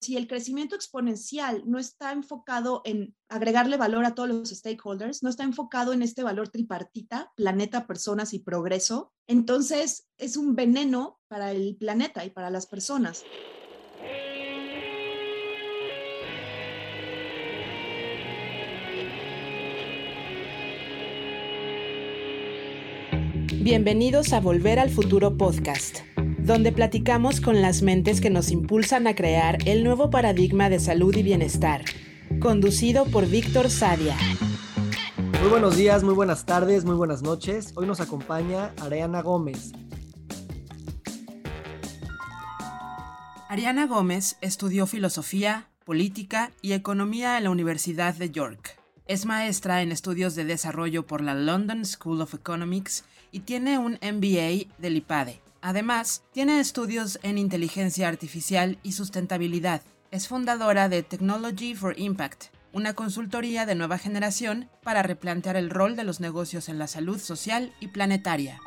si el crecimiento exponencial no está enfocado en agregarle valor a todos los stakeholders, no está enfocado en este valor tripartita, planeta, personas y progreso, entonces es un veneno para el planeta y para las personas. Bienvenidos a Volver al Futuro Podcast donde platicamos con las mentes que nos impulsan a crear el nuevo paradigma de salud y bienestar, conducido por Víctor Sadia. Muy buenos días, muy buenas tardes, muy buenas noches. Hoy nos acompaña Ariana Gómez. Ariana Gómez estudió filosofía, política y economía en la Universidad de York. Es maestra en estudios de desarrollo por la London School of Economics y tiene un MBA del IPADE, Además, tiene estudios en inteligencia artificial y sustentabilidad. Es fundadora de Technology for Impact, una consultoría de nueva generación para replantear el rol de los negocios en la salud social y planetaria.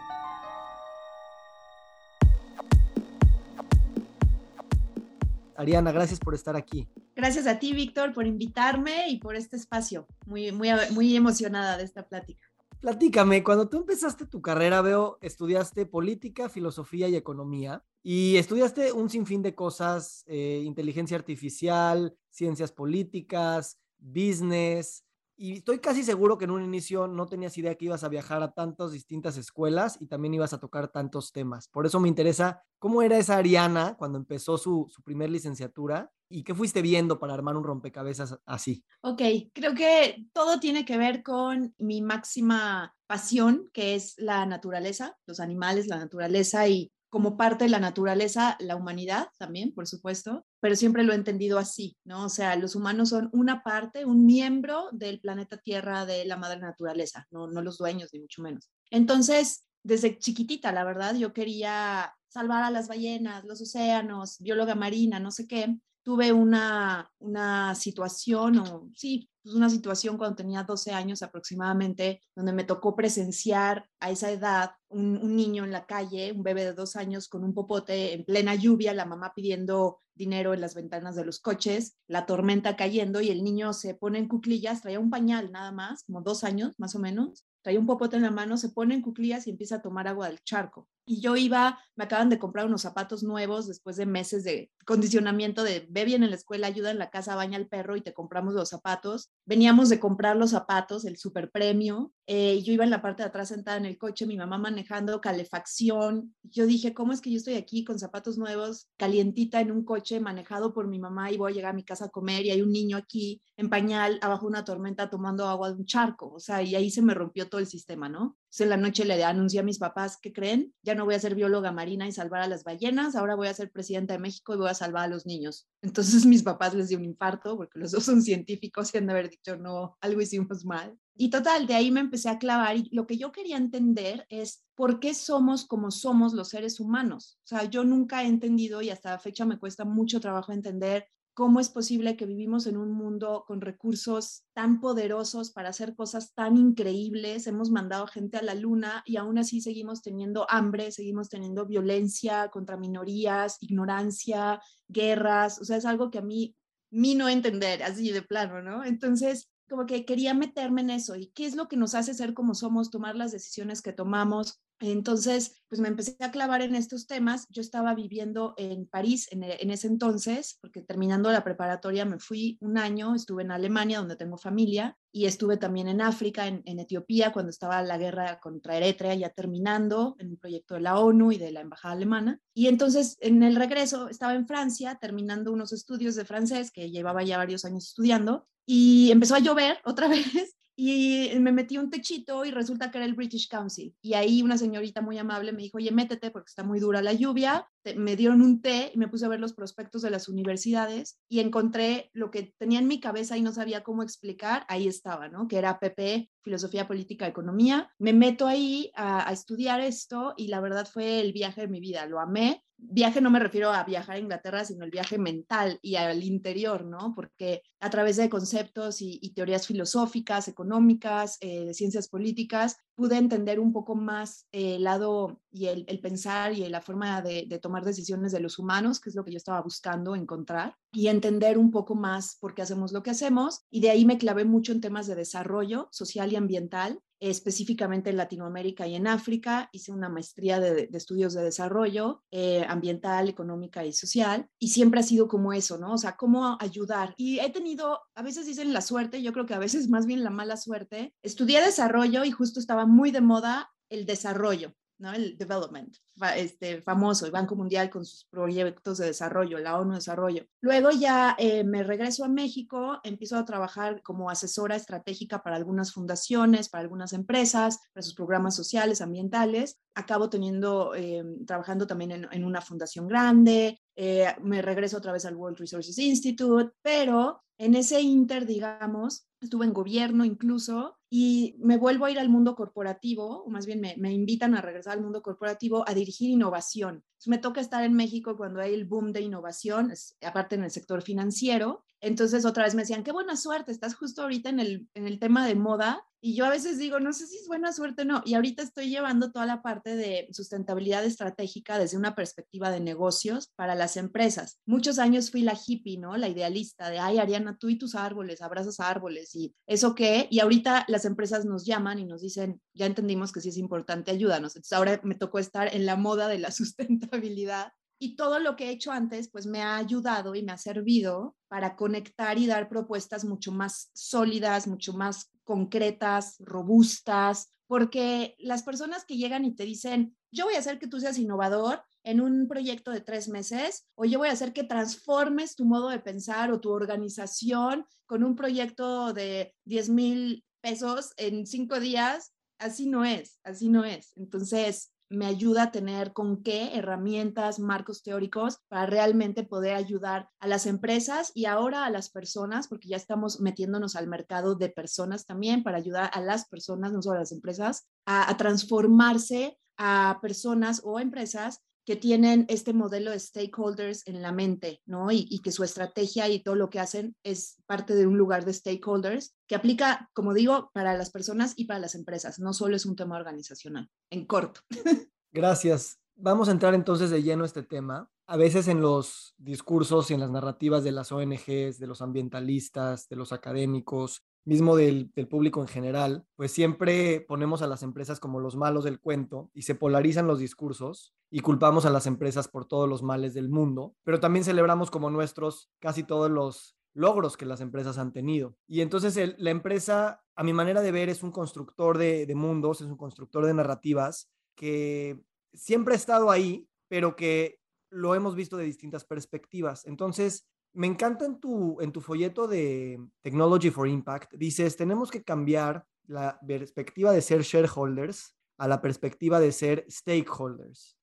Ariana, gracias por estar aquí. Gracias a ti, Víctor, por invitarme y por este espacio. Muy, muy, muy emocionada de esta plática. Platícame, cuando tú empezaste tu carrera, veo, estudiaste política, filosofía y economía, y estudiaste un sinfín de cosas, eh, inteligencia artificial, ciencias políticas, business, y estoy casi seguro que en un inicio no tenías idea que ibas a viajar a tantas distintas escuelas y también ibas a tocar tantos temas. Por eso me interesa cómo era esa Ariana cuando empezó su, su primer licenciatura y qué fuiste viendo para armar un rompecabezas así. Ok, creo que todo tiene que ver con mi máxima pasión, que es la naturaleza, los animales, la naturaleza y como parte de la naturaleza, la humanidad también, por supuesto, pero siempre lo he entendido así, ¿no? O sea, los humanos son una parte, un miembro del planeta Tierra, de la madre naturaleza, no, no los dueños, ni mucho menos. Entonces, desde chiquitita, la verdad, yo quería salvar a las ballenas, los océanos, bióloga marina, no sé qué. Tuve una, una situación, o sí, pues una situación cuando tenía 12 años aproximadamente, donde me tocó presenciar a esa edad un, un, niño en la calle, un bebé de dos años con un popote en plena lluvia, la mamá pidiendo dinero en las ventanas de los coches, la tormenta cayendo y el niño se pone en cuclillas, traía un pañal nada más, como dos años más o menos, traía un popote en la mano, se pone en cuclillas y empieza a tomar agua del charco. Y yo iba, me acaban de comprar unos zapatos nuevos después de meses de condicionamiento de ve bien en la escuela, ayuda en la casa, baña al perro y te compramos los zapatos. Veníamos de comprar los zapatos, el super premio. Eh, yo iba en la parte de atrás sentada en el coche, mi mamá manejando calefacción. Yo dije, ¿cómo es que yo estoy aquí con zapatos nuevos, calientita en un coche manejado por mi mamá y voy a llegar a mi casa a comer y hay un niño aquí en pañal abajo una tormenta tomando agua de un charco? O sea, y ahí se me rompió todo el sistema, ¿no? Entonces en la noche le anuncié a mis papás, ¿qué creen? Ya no voy a ser bióloga marina y salvar a las ballenas, ahora voy a ser presidenta de México y voy a salvar a los niños. Entonces mis papás les dio un infarto porque los dos son científicos y han de haber dicho, no, algo hicimos mal. Y total, de ahí me empecé a clavar y lo que yo quería entender es por qué somos como somos los seres humanos. O sea, yo nunca he entendido y hasta la fecha me cuesta mucho trabajo entender cómo es posible que vivimos en un mundo con recursos tan poderosos para hacer cosas tan increíbles. Hemos mandado gente a la luna y aún así seguimos teniendo hambre, seguimos teniendo violencia contra minorías, ignorancia, guerras. O sea, es algo que a mí, mí no entender así de plano, ¿no? Entonces, como que quería meterme en eso y qué es lo que nos hace ser como somos, tomar las decisiones que tomamos, entonces, pues me empecé a clavar en estos temas. Yo estaba viviendo en París en, en, ese entonces, porque terminando la preparatoria me fui un año, estuve en Alemania, donde tengo familia, y estuve también en África, en, en Etiopía, cuando estaba la guerra contra Eritrea ya terminando, en un proyecto de la ONU y de la Embajada Alemana. Y entonces, en el regreso, estaba en Francia, terminando unos estudios de francés que llevaba ya varios años estudiando, y empezó a llover otra vez y me metí un techito y resulta que era el British Council. Y ahí una señorita muy amable me dijo, oye, métete porque está muy dura la lluvia. Me dieron un té y me puse a ver los prospectos de las universidades y encontré lo que tenía en mi cabeza y no sabía cómo explicar. Ahí estaba, ¿no? Que era PP, Filosofía Política, Economía. Me meto ahí a, estudiar esto y la verdad fue el viaje de mi vida. Lo amé viaje no me refiero a viajar a Inglaterra, sino el viaje mental y al interior, ¿no? Porque a través de conceptos y, teorías filosóficas, económicas, eh, de ciencias políticas, pude entender un poco más el lado y el, pensar y la forma de, de, tomar decisiones de los humanos, que es lo que yo estaba buscando encontrar, y entender un poco más por qué hacemos lo que hacemos. Y de ahí me clavé mucho en temas de desarrollo social y ambiental específicamente en Latinoamérica y en África. Hice una maestría de, estudios de desarrollo eh, ambiental, económica y social. Y siempre ha sido como eso, ¿no? O sea, cómo ayudar. Y he tenido, a veces dicen la suerte, yo creo que a veces más bien la mala suerte. Estudié desarrollo y justo estaba muy de moda el desarrollo. ¿No? El development, este, famoso, el Banco Mundial con sus proyectos de desarrollo, la ONU Desarrollo. Luego ya eh, me regreso a México, empiezo a trabajar como asesora estratégica para algunas fundaciones, para algunas empresas, para sus programas sociales, ambientales. Acabo teniendo, eh, trabajando también en, en, una fundación grande, eh, me regreso otra vez al World Resources Institute, pero en ese inter, digamos, estuve en gobierno incluso y me vuelvo a ir al mundo corporativo, o más bien me, me invitan a regresar al mundo corporativo a dirigir innovación. me toca estar en México cuando hay el boom de innovación, aparte en el sector financiero, entonces otra vez me decían, qué buena suerte, estás justo ahorita en el, en el tema de moda. Y yo a veces digo, no sé si es buena suerte o no. Y ahorita estoy llevando toda la parte de sustentabilidad estratégica desde una perspectiva de negocios para las empresas. Muchos años fui la hippie, ¿no? La idealista de, ay, Ariana, tú y tus árboles, abrazas árboles y eso qué. Y ahorita las empresas nos llaman y nos dicen, ya entendimos que sí es importante, ayúdanos. Entonces ahora me tocó estar en la moda de la sustentabilidad y todo lo que he hecho antes, pues me ha ayudado y me ha servido para conectar y dar propuestas mucho más sólidas, mucho más concretas, robustas, porque las personas que llegan y te dicen, yo voy a hacer que tú seas innovador en un proyecto de tres meses, o yo voy a hacer que transformes tu modo de pensar o tu organización con un proyecto de 10 mil pesos en cinco días, así no es, así no es. Entonces, me ayuda a tener con qué herramientas, marcos teóricos para realmente poder ayudar a las empresas y ahora a las personas, porque ya estamos metiéndonos al mercado de personas también para ayudar a las personas, no solo a las empresas, a, transformarse a personas o empresas que tienen este modelo de stakeholders en la mente, ¿no? Y, y, que su estrategia y todo lo que hacen es parte de un lugar de stakeholders que aplica, como digo, para las personas y para las empresas, no solo es un tema organizacional, en corto. Gracias. Vamos a entrar entonces de lleno este tema. A veces en los discursos y en las narrativas de las ONGs, de los ambientalistas, de los académicos, mismo del, público en general, pues siempre ponemos a las empresas como los malos del cuento y se polarizan los discursos y culpamos a las empresas por todos los males del mundo, pero también celebramos como nuestros casi todos los logros que las empresas han tenido. Y entonces la empresa, a mi manera de ver, es un constructor de, mundos, es un constructor de narrativas que siempre ha estado ahí, pero que lo hemos visto de distintas perspectivas. Entonces, me encanta en tu, en tu folleto de Technology for Impact, dices, tenemos que cambiar la perspectiva de ser shareholders a la perspectiva de ser stakeholders.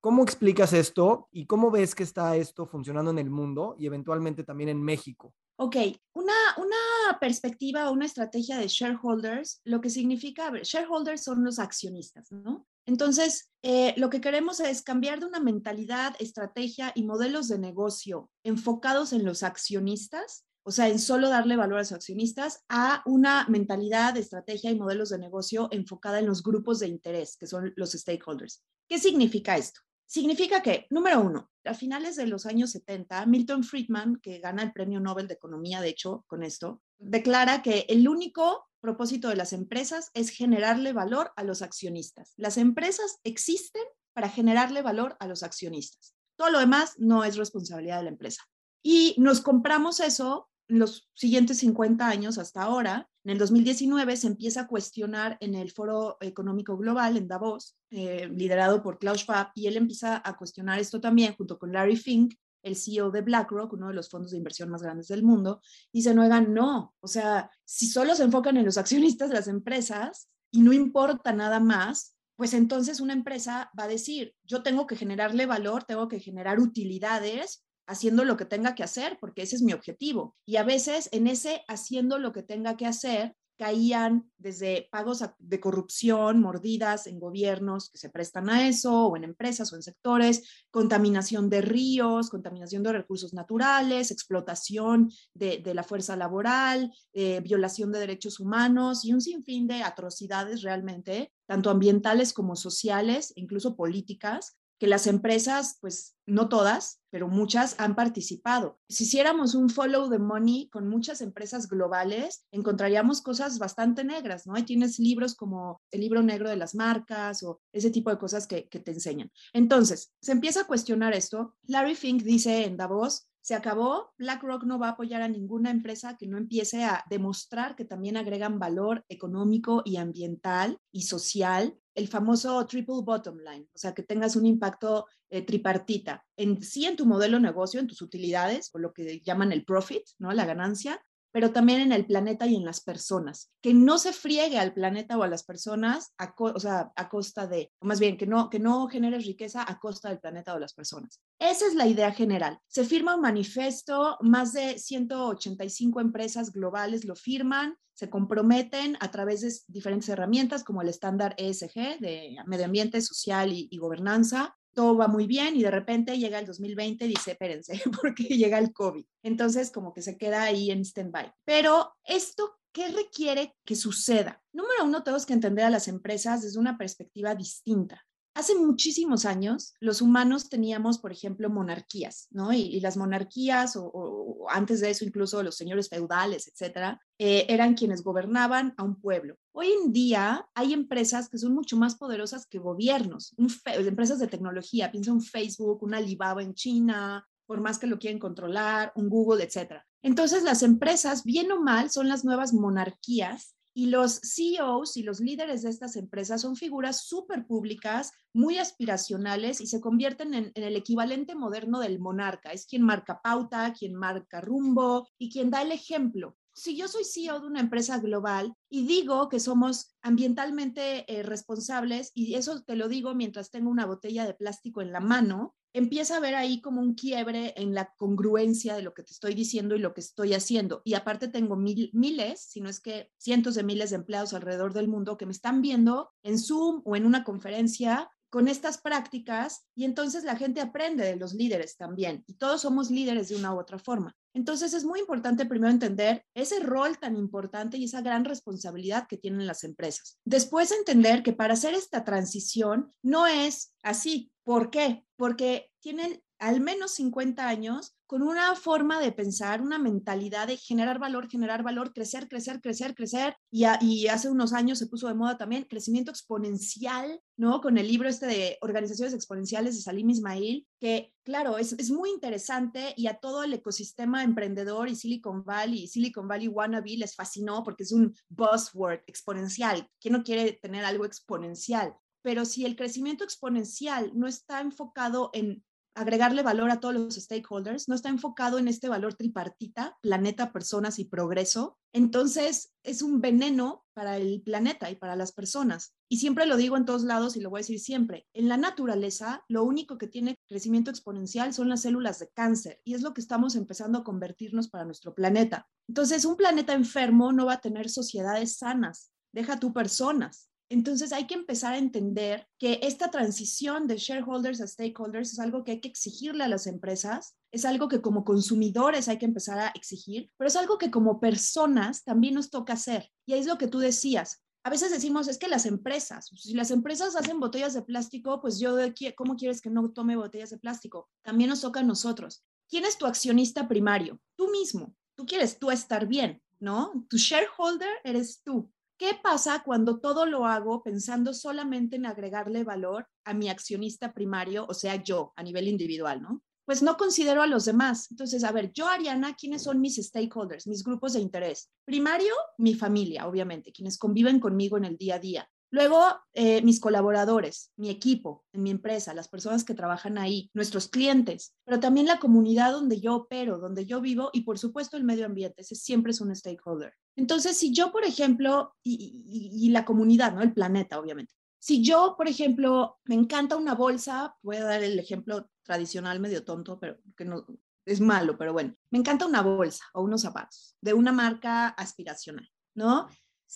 ¿Cómo explicas esto y cómo ves que está esto funcionando en el mundo y eventualmente también en México? Ok, una, una perspectiva, una estrategia de shareholders, lo que significa, shareholders son los accionistas, ¿no? Entonces, eh, lo que queremos es cambiar de una mentalidad, estrategia y modelos de negocio enfocados en los accionistas, o sea, en solo darle valor a los accionistas, a una mentalidad, estrategia y modelos de negocio enfocada en los grupos de interés, que son los stakeholders. ¿Qué significa esto? Significa que, número uno, a finales de los años 70, Milton Friedman, que gana el Premio Nobel de Economía, de hecho, con esto, declara que el único propósito de las empresas es generarle valor a los accionistas. Las empresas existen para generarle valor a los accionistas. Todo lo demás no es responsabilidad de la empresa. Y nos compramos eso los siguientes 50 años hasta ahora. En el 2019 se empieza a cuestionar en el Foro Económico Global en Davos, eh, liderado por Klaus Schwab, y él empieza a cuestionar esto también junto con Larry Fink, el CEO de BlackRock, uno de los fondos de inversión más grandes del mundo, dice, no, no, o sea, si solo se enfocan en los accionistas de las empresas y no importa nada más, pues entonces una empresa va a decir, yo tengo que generarle valor, tengo que generar utilidades haciendo lo que tenga que hacer, porque ese es mi objetivo. Y a veces en ese haciendo lo que tenga que hacer, caían desde pagos de corrupción, mordidas en gobiernos que se prestan a eso, o en empresas o en sectores, contaminación de ríos, contaminación de recursos naturales, explotación de, la fuerza laboral, eh, violación de derechos humanos y un sinfín de atrocidades realmente, tanto ambientales como sociales, incluso políticas, que las empresas, pues no todas, pero muchas han participado. Si hiciéramos un follow the money con muchas empresas globales, encontraríamos cosas bastante negras, ¿no? Ahí tienes libros como el libro negro de las marcas o ese tipo de cosas que, que te enseñan. Entonces, se empieza a cuestionar esto. Larry Fink dice en Davos, se acabó, BlackRock no va a apoyar a ninguna empresa que no empiece a demostrar que también agregan valor económico y ambiental y social el famoso triple bottom line, o sea, que tengas un impacto eh, tripartita, en sí en tu modelo de negocio, en tus utilidades, o lo que llaman el profit, ¿no? La ganancia, pero también en el planeta y en las personas. Que no se friegue al planeta o a las personas a, costa de, o más bien, que no, que no generes riqueza a costa del planeta o las personas. Esa es la idea general. Se firma un manifiesto, más de 185 empresas globales lo firman, se comprometen a través de diferentes herramientas como el estándar ESG de medio ambiente, social y gobernanza, todo va muy bien y de repente llega el 2020 y dice, espérense, porque llega el COVID. Entonces, como que se queda ahí en stand-by. Pero esto, ¿qué requiere que suceda? Número uno, tenemos que entender a las empresas desde una perspectiva distinta. Hace muchísimos años, los humanos teníamos, por ejemplo, monarquías, ¿no? Y, las monarquías, o, antes de eso incluso los señores feudales, etcétera, eh, eran quienes gobernaban a un pueblo. Hoy en día hay empresas que son mucho más poderosas que gobiernos, empresas de tecnología, piensa un Facebook, un Alibaba en China, por más que lo quieren controlar, un Google, etcétera. Entonces, las empresas, bien o mal, son las nuevas monarquías y los CEOs y los líderes de estas empresas son figuras súper públicas, muy aspiracionales y se convierten en, el equivalente moderno del monarca. Es quien marca pauta, quien marca rumbo y quien da el ejemplo. Si yo soy CEO de una empresa global y digo que somos ambientalmente eh, responsables, y eso te lo digo mientras tengo una botella de plástico en la mano, empieza a ver ahí como un quiebre en la congruencia de lo que te estoy diciendo y lo que estoy haciendo. Y aparte tengo miles, si no es que cientos de miles de empleados alrededor del mundo que me están viendo en Zoom o en una conferencia con estas prácticas y entonces la gente aprende de los líderes también y todos somos líderes de una u otra forma. Entonces es muy importante primero entender ese rol tan importante y esa gran responsabilidad que tienen las empresas. Después entender que para hacer esta transición no es así. ¿Por qué? Porque tienen al menos 50 años con una forma de pensar, una mentalidad de generar valor, generar valor, crecer, crecer, crecer, crecer. Y, y, hace unos años se puso de moda también crecimiento exponencial, ¿no? Con el libro este de Organizaciones Exponenciales de Salim Ismail, que claro, es, es muy interesante y a todo el ecosistema emprendedor y Silicon Valley y Silicon Valley wannabe les fascinó porque es un buzzword exponencial. ¿Quién no quiere tener algo exponencial? Pero si el crecimiento exponencial no está enfocado en agregarle valor a todos los stakeholders, no está enfocado en este valor tripartita, planeta, personas y progreso, entonces es un veneno para el planeta y para las personas. Y siempre lo digo en todos lados y lo voy a decir siempre, en la naturaleza lo único que tiene crecimiento exponencial son las células de cáncer y es lo que estamos empezando a convertirnos para nuestro planeta. Entonces, un planeta enfermo no va a tener sociedades sanas, deja tú personas. Entonces hay que empezar a entender que esta transición de shareholders a stakeholders es algo que hay que exigirle a las empresas, es algo que como consumidores hay que empezar a exigir, pero es algo que como personas también nos toca hacer. Y es lo que tú decías. A veces decimos, es que las empresas, si las empresas hacen botellas de plástico, pues yo, ¿cómo quieres que no tome botellas de plástico? También nos toca a nosotros. ¿Quién es tu accionista primario? Tú mismo. Tú quieres tú estar bien, ¿no? Tu shareholder eres tú. ¿Qué pasa cuando todo lo hago pensando solamente en agregarle valor a mi accionista primario, o sea, yo a nivel individual, ¿no? Pues no considero a los demás. Entonces, a ver, yo, Ariana, ¿quiénes son mis stakeholders, mis grupos de interés? Primario, mi familia, obviamente, quienes conviven conmigo en el día a día. Luego, eh, mis colaboradores, mi equipo en mi empresa, las personas que trabajan ahí, nuestros clientes, pero también la comunidad donde yo opero, donde yo vivo y por supuesto el medio ambiente, ese siempre es un stakeholder. Entonces, si yo, por ejemplo, y, la comunidad, ¿no? El planeta, obviamente. Si yo, por ejemplo, me encanta una bolsa, voy a dar el ejemplo tradicional medio tonto, pero que no es malo, pero bueno, me encanta una bolsa o unos zapatos de una marca aspiracional, ¿no?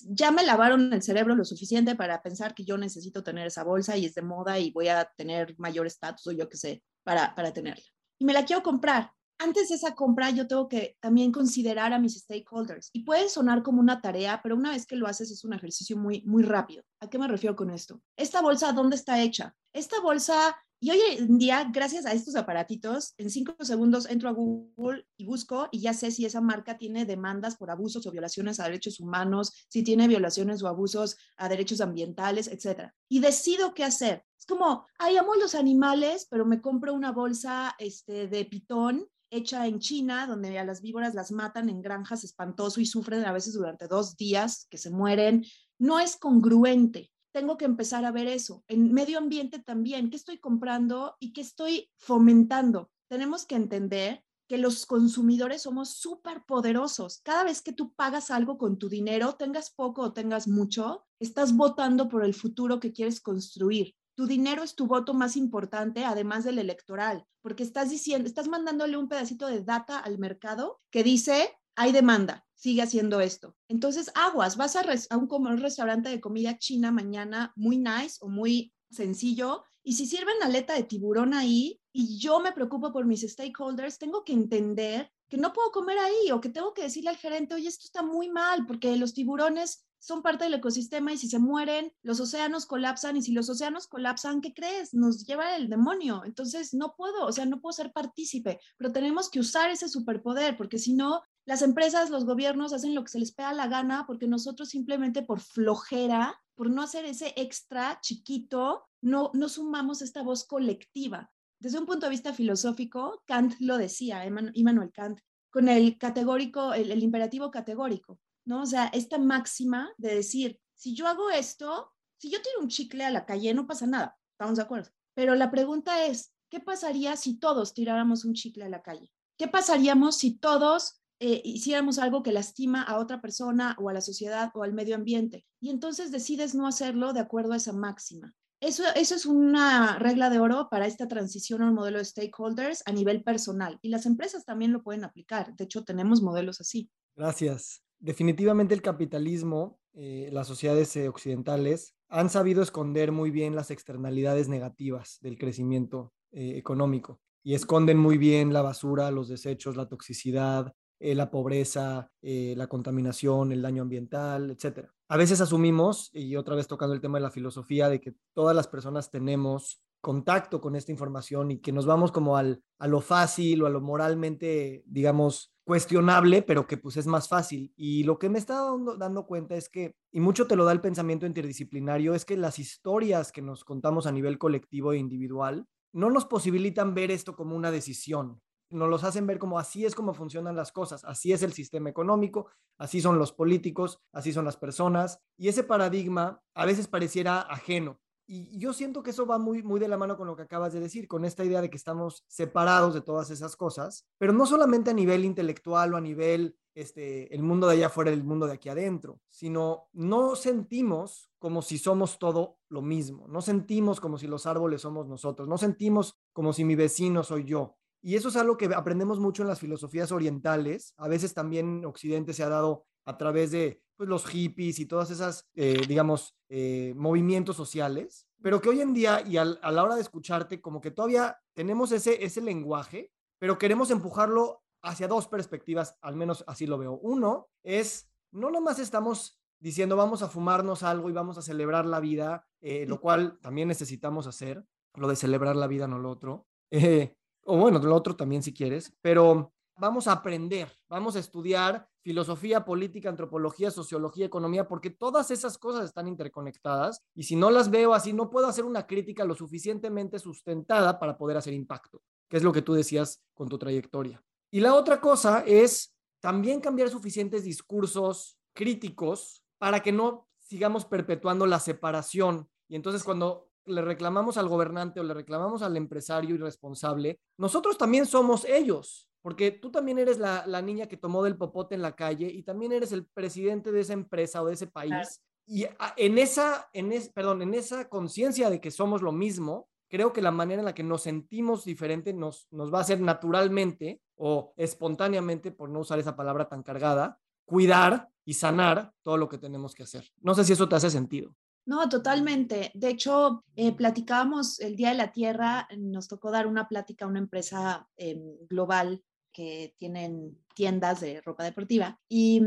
Ya me lavaron el cerebro lo suficiente para pensar que yo necesito tener esa bolsa y es de moda y voy a tener mayor estatus o yo qué sé, para, para tenerla. Y me la quiero comprar. Antes de esa compra, yo tengo que también considerar a mis stakeholders. Y puede sonar como una tarea, pero una vez que lo haces es un ejercicio muy, muy rápido. ¿A qué me refiero con esto? Esta bolsa, ¿dónde está hecha? Esta bolsa y hoy en día, gracias a estos aparatitos, en cinco segundos entro a Google y busco y ya sé si esa marca tiene demandas por abusos o violaciones a derechos humanos, si tiene violaciones o abusos a derechos ambientales, etc. Y decido qué hacer. Es como, ay, amo los animales, pero me compro una bolsa este, de pitón hecha en China, donde a las víboras las matan en granjas espantoso y sufren a veces durante dos días que se mueren. No es congruente tengo que empezar a ver eso. En medio ambiente también, ¿qué estoy comprando y qué estoy fomentando? Tenemos que entender que los consumidores somos súper poderosos. Cada vez que tú pagas algo con tu dinero, tengas poco o tengas mucho, estás votando por el futuro que quieres construir. Tu dinero es tu voto más importante, además del electoral, porque estás diciendo, estás mandándole un pedacito de data al mercado que dice, hay demanda, sigue haciendo esto. Entonces, aguas, vas a, a un, un restaurante de comida china mañana muy nice o muy sencillo y si sirven aleta de tiburón ahí y yo me preocupo por mis stakeholders, tengo que entender que no puedo comer ahí o que tengo que decirle al gerente, oye, esto está muy mal porque los tiburones son parte del ecosistema y si se mueren, los océanos colapsan y si los océanos colapsan, ¿qué crees? Nos lleva el demonio. Entonces, no puedo, o sea, no puedo ser partícipe, pero tenemos que usar ese superpoder porque si no, las empresas, los gobiernos hacen lo que se les pega la gana porque nosotros simplemente por flojera, por no hacer ese extra chiquito, no, no sumamos esta voz colectiva. Desde un punto de vista filosófico, Kant lo decía, Immanuel Kant, con el categórico, el imperativo categórico. ¿No? O sea, esta máxima de decir, si yo hago esto, si yo tiro un chicle a la calle, no pasa nada, estamos de acuerdo. Pero la pregunta es, ¿qué pasaría si todos tiráramos un chicle a la calle? ¿Qué pasaríamos si todos eh, hiciéramos algo que lastima a otra persona o a la sociedad o al medio ambiente? Y entonces decides no hacerlo de acuerdo a esa máxima. Eso, eso es una regla de oro para esta transición a un modelo de stakeholders a nivel personal. Y las empresas también lo pueden aplicar. De hecho, tenemos modelos así. Gracias definitivamente el capitalismo, eh, las sociedades eh, occidentales han sabido esconder muy bien las externalidades negativas del crecimiento eh, económico y esconden muy bien la basura, los desechos, la toxicidad, la pobreza, la contaminación, el daño ambiental, etc. A veces asumimos, y otra vez tocando el tema de la filosofía, de que todas las personas tenemos contacto con esta información y que nos vamos como al, a lo fácil o a lo moralmente, digamos, cuestionable, pero que pues es más fácil. Y lo que me está dando, dando, cuenta es que, y mucho te lo da el pensamiento interdisciplinario, es que las historias que nos contamos a nivel colectivo e individual no nos posibilitan ver esto como una decisión. Nos los hacen ver como así es como funcionan las cosas, así es el sistema económico, así son los políticos, así son las personas. Y ese paradigma a veces pareciera ajeno, y yo siento que eso va muy, muy de la mano con lo que acabas de decir, con esta idea de que estamos separados de todas esas cosas, pero no solamente a nivel intelectual o a nivel este, el mundo de allá afuera, el mundo de aquí adentro, sino no sentimos como si somos todo lo mismo, no sentimos como si los árboles somos nosotros, no sentimos como si mi vecino soy yo. Y eso es algo que aprendemos mucho en las filosofías orientales, a veces también en Occidente se ha dado a través de pues, los hippies y todas esas, eh, digamos, eh, movimientos sociales, pero que hoy en día y a la hora de escucharte, como que todavía tenemos ese, ese lenguaje, pero queremos empujarlo hacia dos perspectivas, al menos así lo veo. Uno es, no nomás estamos diciendo vamos a fumarnos algo y vamos a celebrar la vida, eh, lo cual también necesitamos hacer, lo de celebrar la vida, no lo otro. O bueno, lo otro también si quieres, pero vamos a aprender, vamos a estudiar filosofía, política, antropología, sociología, economía, porque todas esas cosas están interconectadas y si no las veo así, no puedo hacer una crítica lo suficientemente sustentada para poder hacer impacto, que es lo que tú decías con tu trayectoria. Y la otra cosa es también cambiar suficientes discursos críticos para que no sigamos perpetuando la separación. Y entonces cuando le reclamamos al gobernante o le reclamamos al empresario irresponsable, nosotros también somos ellos porque tú también eres la, niña que tomó del popote en la calle y también eres el presidente de esa empresa o de ese país. Y en esa, en perdón, en esa conciencia de que somos lo mismo, creo que la manera en la que nos sentimos diferente nos, nos va a hacer naturalmente o espontáneamente, por no usar esa palabra tan cargada, cuidar y sanar todo lo que tenemos que hacer. No sé si eso te hace sentido. No, totalmente. De hecho, eh, platicábamos el Día de la Tierra, nos tocó dar una plática a una empresa em, global que tienen tiendas de ropa deportiva y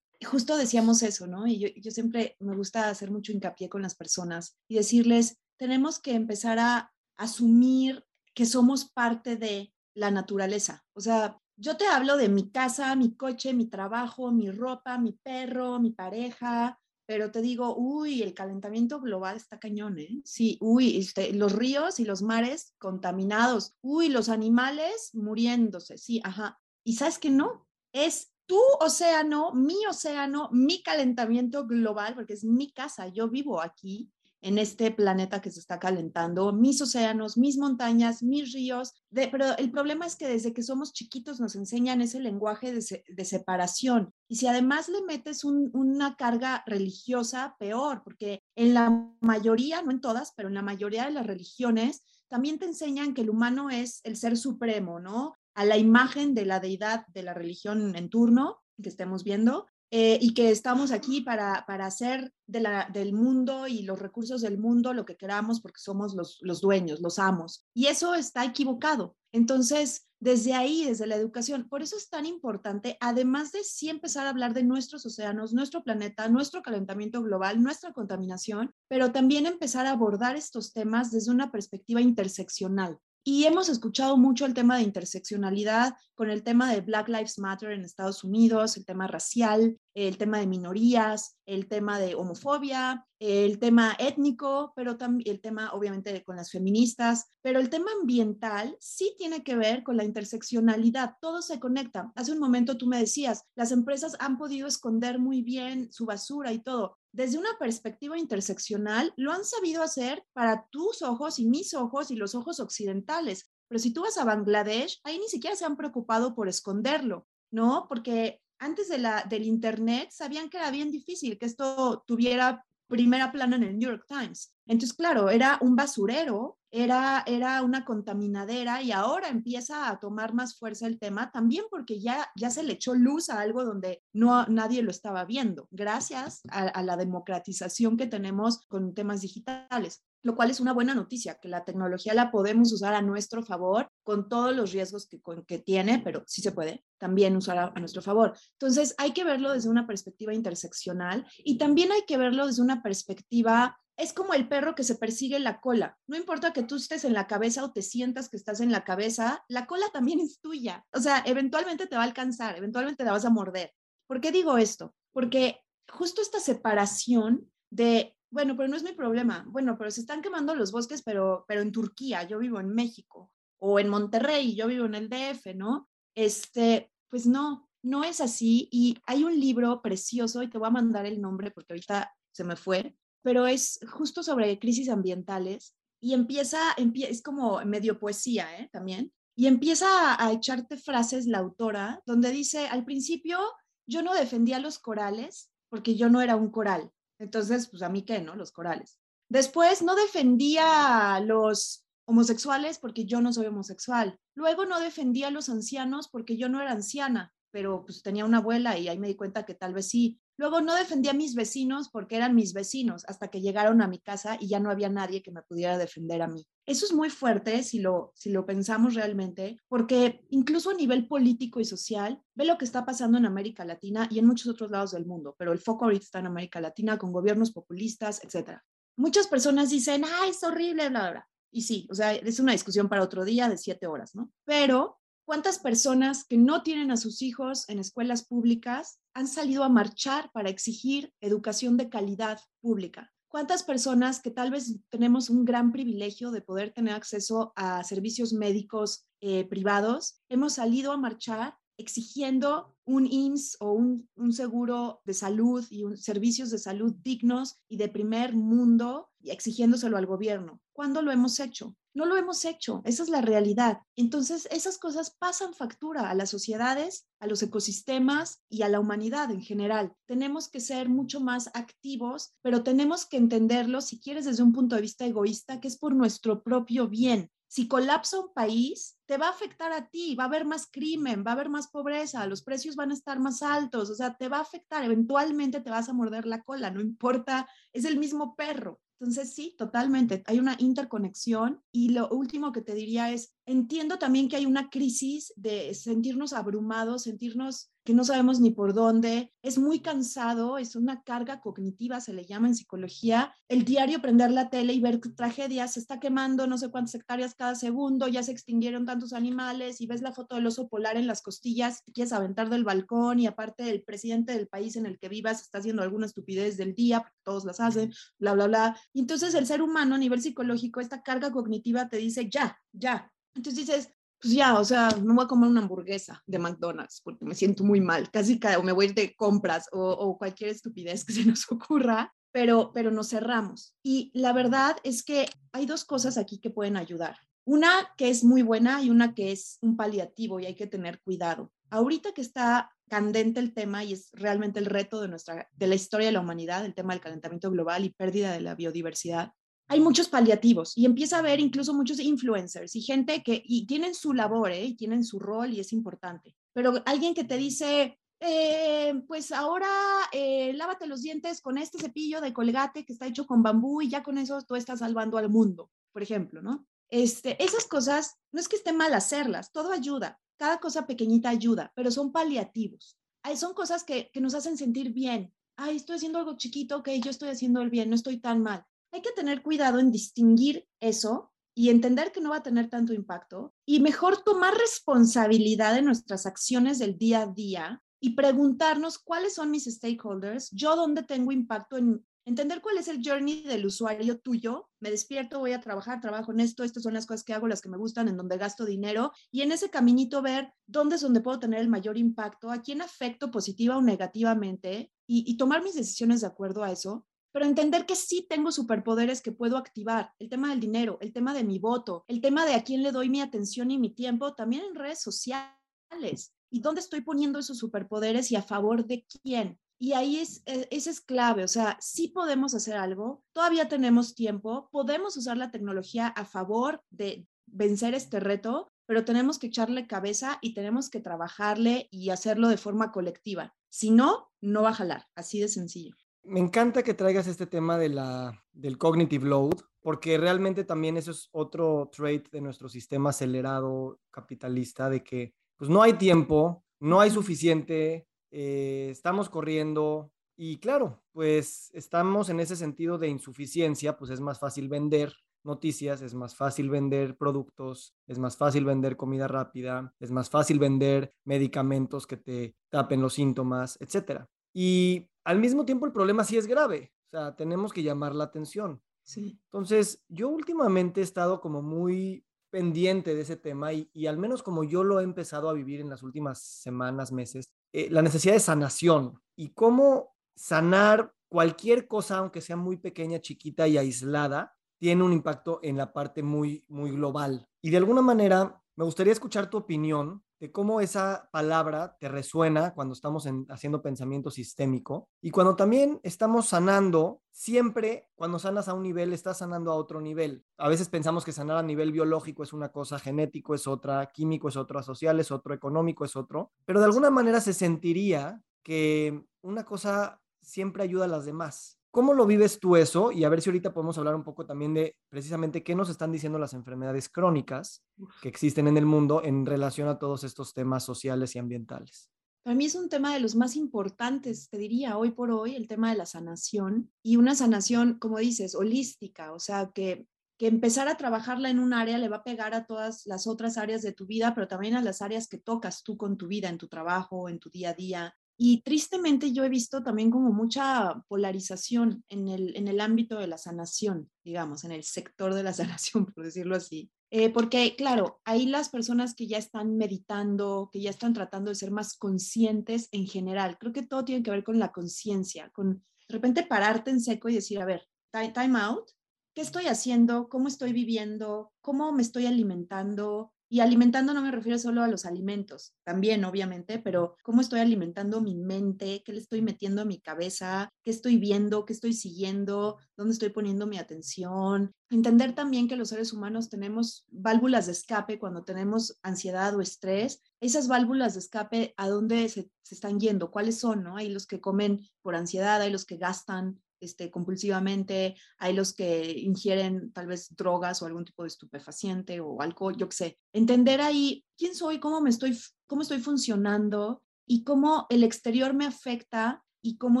justo decíamos eso, ¿no? Y yo, yo siempre me gusta hacer mucho hincapié con las personas y decirles, tenemos que empezar a asumir que somos parte de la naturaleza. O sea, yo te hablo de mi casa, mi coche, mi trabajo, mi ropa, mi perro, mi pareja, pero te digo, uy, el calentamiento global está cañón, ¿eh? Sí, uy, este, los ríos y los mares contaminados, uy, los animales muriéndose, sí, ajá. Y sabes que no, es tu océano, mi océano, mi calentamiento global, porque es mi casa, yo vivo aquí en este planeta que se está calentando, mis océanos, mis montañas, mis ríos, pero el problema es que desde que somos chiquitos nos enseñan ese lenguaje de, separación. Y si además le metes una carga religiosa, peor, porque en la mayoría, no en todas, pero en la mayoría de las religiones, también te enseñan que el humano es el ser supremo, ¿no? A la imagen de la deidad de la religión en turno que estemos viendo, eh, y que estamos aquí para, para hacer de del mundo y los recursos del mundo lo que queramos porque somos los, los dueños, los amos. Y eso está equivocado. Entonces, desde ahí, desde la educación, por eso es tan importante, además de sí empezar a hablar de nuestros océanos, nuestro planeta, nuestro calentamiento global, nuestra contaminación, pero también empezar a abordar estos temas desde una perspectiva interseccional. Y hemos escuchado mucho el tema de interseccionalidad con el tema de Black Lives Matter en Estados Unidos, el tema racial, el tema de minorías, el tema de homofobia, el tema étnico, pero también el tema obviamente con las feministas, pero el tema ambiental sí tiene que ver con la interseccionalidad, todo se conecta. Hace un momento tú me decías, las empresas han podido esconder muy bien su basura y todo desde una perspectiva interseccional, lo han sabido hacer para tus ojos y mis ojos y los ojos occidentales. Pero si tú vas a Bangladesh, ahí ni siquiera se han preocupado por esconderlo, ¿no? Porque antes de la, del Internet sabían que era bien difícil que esto tuviera primera plana en el New York Times. Entonces, claro, era un basurero, era, era una contaminadera y ahora empieza a tomar más fuerza el tema también porque ya, ya se le echó luz a algo donde no nadie lo estaba viendo, gracias a la democratización que tenemos con temas digitales lo cual es una buena noticia, que la tecnología la podemos usar a nuestro favor con todos los riesgos que, que tiene, pero sí se puede también usar a, nuestro favor. Entonces, hay que verlo desde una perspectiva interseccional y también hay que verlo desde una perspectiva es como el perro que se persigue la cola. No importa que tú estés en la cabeza o te sientas que estás en la cabeza, la cola también es tuya. O sea, eventualmente te va a alcanzar, eventualmente la vas a morder. ¿Por qué digo esto? Porque justo esta separación de bueno, pero no es mi problema. Bueno, pero se están quemando los bosques, pero, pero en Turquía, yo vivo en México, o en Monterrey, yo vivo en el DF, ¿no? Este, pues no, no es así. Y hay un libro precioso, y te voy a mandar el nombre porque ahorita se me fue, pero es justo sobre crisis ambientales y empieza, es como medio poesía, ¿eh? También. Y empieza a, a echarte frases la autora, donde dice, al principio yo no defendía los corales porque yo no era un coral entonces, pues a mí qué, ¿no? Los corales. Después no defendía a los homosexuales porque yo no soy homosexual. Luego no defendía a los ancianos porque yo no era anciana, pero pues tenía una abuela y ahí me di cuenta que tal vez sí. Luego no defendía a mis vecinos porque eran mis vecinos hasta que llegaron a mi casa y ya no había nadie que me pudiera defender a mí. Eso es muy fuerte si lo, si lo pensamos realmente, porque incluso a nivel político y social, ve lo que está pasando en América Latina y en muchos otros lados del mundo, pero el foco ahorita está en América Latina con gobiernos populistas, etc. Muchas personas dicen, ay, es horrible, bla, bla. Y sí, o sea, es una discusión para otro día de siete horas, ¿no? Pero, ¿cuántas personas que no tienen a sus hijos en escuelas públicas han salido a marchar para exigir educación de calidad pública? ¿Cuántas personas que tal vez tenemos un gran privilegio de poder tener acceso a servicios médicos eh, privados, hemos salido a marchar exigiendo un IMSS o un, un, seguro de salud y servicios de salud dignos y de primer mundo y exigiéndoselo al gobierno. ¿Cuándo lo hemos hecho? No lo hemos hecho, esa es la realidad. Entonces, esas cosas pasan factura a las sociedades, a los ecosistemas y a la humanidad en general. Tenemos que ser mucho más activos, pero tenemos que entenderlo, si quieres, desde un punto de vista egoísta, que es por nuestro propio bien. Si colapsa un país, te va a afectar a ti, va a haber más crimen, va a haber más pobreza, los precios van a estar más altos, o sea, te va a afectar, eventualmente te vas a morder la cola, no importa, es el mismo perro. Entonces, sí, totalmente, hay una interconexión y lo último que te diría es, entiendo también que hay una crisis de sentirnos abrumados, sentirnos que no sabemos ni por dónde, es muy cansado, es una carga cognitiva, se le llama en psicología, el diario prender la tele y ver tragedias, se está quemando no sé cuántas hectáreas cada segundo, ya se extinguieron tantos animales y ves la foto del oso polar en las costillas, te quieres aventar del balcón y aparte el presidente del país en el que vivas está haciendo alguna estupidez del día, porque todos las hacen, bla, bla, bla. Y entonces el ser humano a nivel psicológico, esta carga cognitiva te dice, ya, ya. Entonces dices, pues ya, o sea, no voy a comer una hamburguesa de McDonald's porque me siento muy mal, casi cada, o me voy a ir de compras o, o, cualquier estupidez que se nos ocurra, pero, pero nos cerramos. Y la verdad es que hay dos cosas aquí que pueden ayudar. Una que es muy buena y una que es un paliativo y hay que tener cuidado. Ahorita que está candente el tema y es realmente el reto de nuestra de la historia de la humanidad, el tema del calentamiento global y pérdida de la biodiversidad hay muchos paliativos y empieza a haber incluso muchos influencers y gente que y tienen su labor ¿eh? y tienen su rol y es importante. Pero alguien que te dice, eh, pues ahora eh, lávate los dientes con este cepillo de colgate que está hecho con bambú y ya con eso tú estás salvando al mundo, por ejemplo, ¿no? Este, esas cosas, no es que esté mal hacerlas, todo ayuda, cada cosa pequeñita ayuda, pero son paliativos. son cosas que, que nos hacen sentir bien. Ay, estoy haciendo algo chiquito, ok, yo estoy haciendo el bien, no estoy tan mal hay que tener cuidado en distinguir eso y entender que no va a tener tanto impacto y mejor tomar responsabilidad de nuestras acciones del día a día y preguntarnos cuáles son mis stakeholders, yo dónde tengo impacto en entender cuál es el journey del usuario tuyo. Me despierto, voy a trabajar, trabajo en esto, estas son las cosas que hago, las que me gustan, en donde gasto dinero y en ese caminito ver dónde es donde puedo tener el mayor impacto, a quién afecto positiva o negativamente y, y tomar mis decisiones de acuerdo a eso pero entender que sí tengo superpoderes que puedo activar, el tema del dinero, el tema de mi voto, el tema de a quién le doy mi atención y mi tiempo, también en redes sociales, y dónde estoy poniendo esos superpoderes y a favor de quién. Y ahí es, e, es clave, o sea, sí podemos hacer algo, todavía tenemos tiempo, podemos usar la tecnología a favor de vencer este reto, pero tenemos que echarle cabeza y tenemos que trabajarle y hacerlo de forma colectiva. Si no, no va a jalar, así de sencillo. Me encanta que traigas este tema de la, del cognitive load, porque realmente también eso es otro trait de nuestro sistema acelerado capitalista, de que pues no hay tiempo, no hay suficiente, eh, estamos corriendo y claro, pues estamos en ese sentido de insuficiencia, pues es más fácil vender noticias, es más fácil vender productos, es más fácil vender comida rápida, es más fácil vender medicamentos que te tapen los síntomas, etcétera. Y al mismo tiempo el problema sí es grave, o sea, tenemos que llamar la atención. Sí. Entonces, yo últimamente he estado como muy pendiente de ese tema y, al menos como yo lo he empezado a vivir en las últimas semanas, meses, eh, la necesidad de sanación y cómo sanar cualquier cosa, aunque sea muy pequeña, chiquita y aislada, tiene un impacto en la parte muy, muy global. Y de alguna manera, me gustaría escuchar tu opinión de cómo esa palabra te resuena cuando estamos haciendo pensamiento sistémico y cuando también estamos sanando, siempre cuando sanas a un nivel, estás sanando a otro nivel. A veces pensamos que sanar a nivel biológico es una cosa, genético es otra, químico es otra, social es otro, económico es otro, pero de alguna manera se sentiría que una cosa siempre ayuda a las demás. ¿Cómo lo vives tú eso? Y a ver si ahorita podemos hablar un poco también de precisamente qué nos están diciendo las enfermedades crónicas que existen en el mundo en relación a todos estos temas sociales y ambientales. Para mí es un tema de los más importantes, te diría, hoy por hoy, el tema de la sanación y una sanación, como dices, holística, o sea, que, que empezar a trabajarla en un área le va a pegar a todas las otras áreas de tu vida, pero también a las áreas que tocas tú con tu vida, en tu trabajo, en tu día a día, y tristemente yo he visto también como mucha polarización en el, en el ámbito de la sanación, digamos, en el sector de la sanación, por decirlo así. Eh, porque, claro, hay las personas que ya están meditando, que ya están tratando de ser más conscientes en general. Creo que todo tiene que ver con la conciencia, con de repente pararte en seco y decir, a ver, time out, ¿qué estoy haciendo? ¿Cómo estoy viviendo? ¿Cómo me estoy alimentando? Y alimentando no me refiero solo a los alimentos, también obviamente, pero cómo estoy alimentando mi mente, qué le estoy metiendo a mi cabeza, qué estoy viendo, qué estoy siguiendo, dónde estoy poniendo mi atención. Entender también que los seres humanos tenemos válvulas de escape cuando tenemos ansiedad o estrés. Esas válvulas de escape, ¿a dónde se, se están yendo? ¿Cuáles son? ¿no? Hay los que comen por ansiedad, hay los que gastan este, compulsivamente, hay los que ingieren tal vez drogas o algún tipo de estupefaciente o alcohol, yo qué sé. Entender ahí quién soy, cómo me estoy, cómo estoy funcionando y cómo el exterior me afecta y cómo